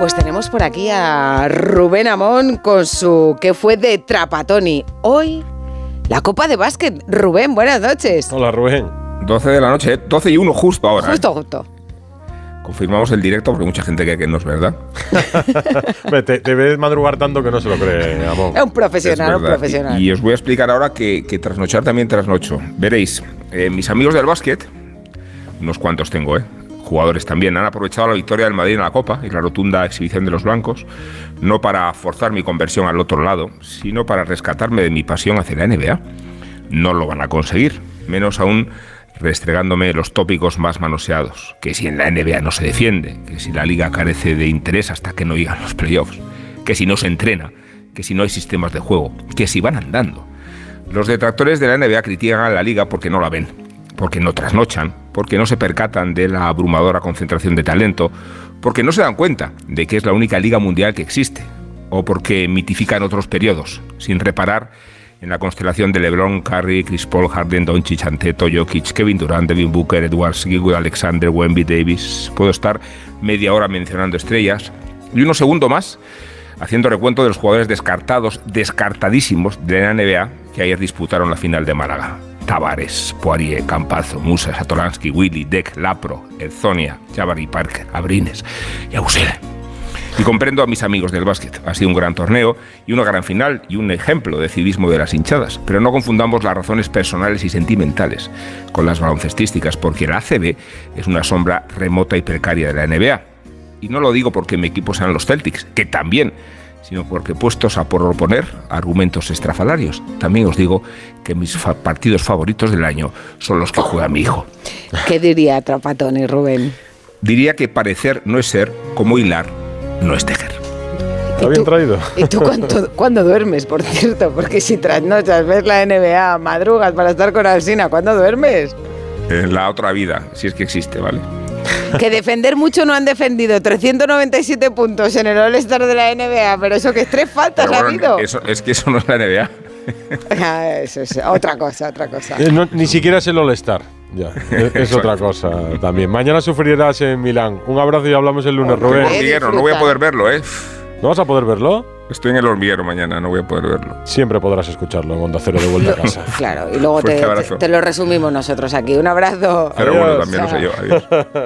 Pues tenemos por aquí a Rubén Amón con su que fue de Trapatoni. Hoy la Copa de Básquet. Rubén, buenas noches. Hola Rubén. 12 de la noche, 12 y 1 justo ahora. ¿eh? Justo, justo. Confirmamos el directo porque mucha gente cree que no es verdad. te, te, ves madrugar tanto que no se lo cree, Amón. Es un profesional, un profesional. Y, y, os voy a explicar ahora que, que trasnochar también trasnocho. Veréis, eh, mis amigos del básquet, unos cuantos tengo, ¿eh? Jugadores también han aprovechado la victoria del Madrid en la Copa y la rotunda exhibición de los blancos, no para forzar mi conversión al otro lado, sino para rescatarme de mi pasión hacia la NBA. No lo van a conseguir, menos aún restregándome los tópicos más manoseados, que si en la NBA no se defiende, que si la liga carece de interés hasta que no llegan los playoffs, que si no se entrena, que si no hay sistemas de juego, que si van andando. Los detractores de la NBA critican a la liga porque no la ven, porque no trasnochan, porque no se percatan de la abrumadora concentración de talento, porque no se dan cuenta de que es la única liga mundial que existe, o porque mitifican otros periodos, sin reparar en la constelación de LeBron, Curry, Chris Paul, Harden, Doncic, Anteto, Jokic, Kevin Durant, Devin Booker, Edwards, Gilwood, Alexander, Wemby, Davis. Puedo estar media hora mencionando estrellas y unos segundos más haciendo recuento de los jugadores descartados, descartadísimos de la NBA que ayer disputaron la final de Málaga. Tavares, Poirier, Campazo, Musa, Satolansky, Willy, Deck, Lapro, Edzonia, Jabari Parker, Abrines y Ausele. Y comprendo a mis amigos del básquet. Ha sido un gran torneo y una gran final y un ejemplo de civismo de las hinchadas. Pero no confundamos las razones personales y sentimentales con las baloncestísticas, porque la ACB es una sombra remota y precaria de la NBA. Y no lo digo porque mi equipo sean los Celtics, que también, sino porque puestos a proponer argumentos estrafalarios, también os digo que mis fa partidos favoritos del año son los que juega mi hijo. ¿Qué diría Trapatoni, Rubén? Diría que parecer no es ser como hilar no es tejer. Está bien traído. ¿Y tú cuándo, cuándo, duermes, por cierto? Porque si trasnochas, ves la NBA, madrugas para estar con Alsina, ¿cuándo duermes? En la otra vida, si es que existe, ¿vale? Que defender mucho no han defendido. 397 puntos en el All-Star de la NBA, pero eso que es tres faltas Pero ha bueno, habido. eso, es que eso no es la NBA. Ah, eso es otra cosa, otra cosa. Eh, no, ni siquiera es el All-Star. Ya, es, otra cosa también. Mañana sufrirás en Milán. Un abrazo y hablamos el lunes, Rubén. hormiguero, no voy a poder verlo, ¿eh? ¿No vas a poder verlo? Estoy en el hormiguero mañana, no voy a poder verlo. Siempre podrás escucharlo en Onda Cero de vuelta a casa. Claro, y luego te, abrazo. te lo resumimos nosotros aquí. Un abrazo. Pero bueno, también lo sé yo. Adiós.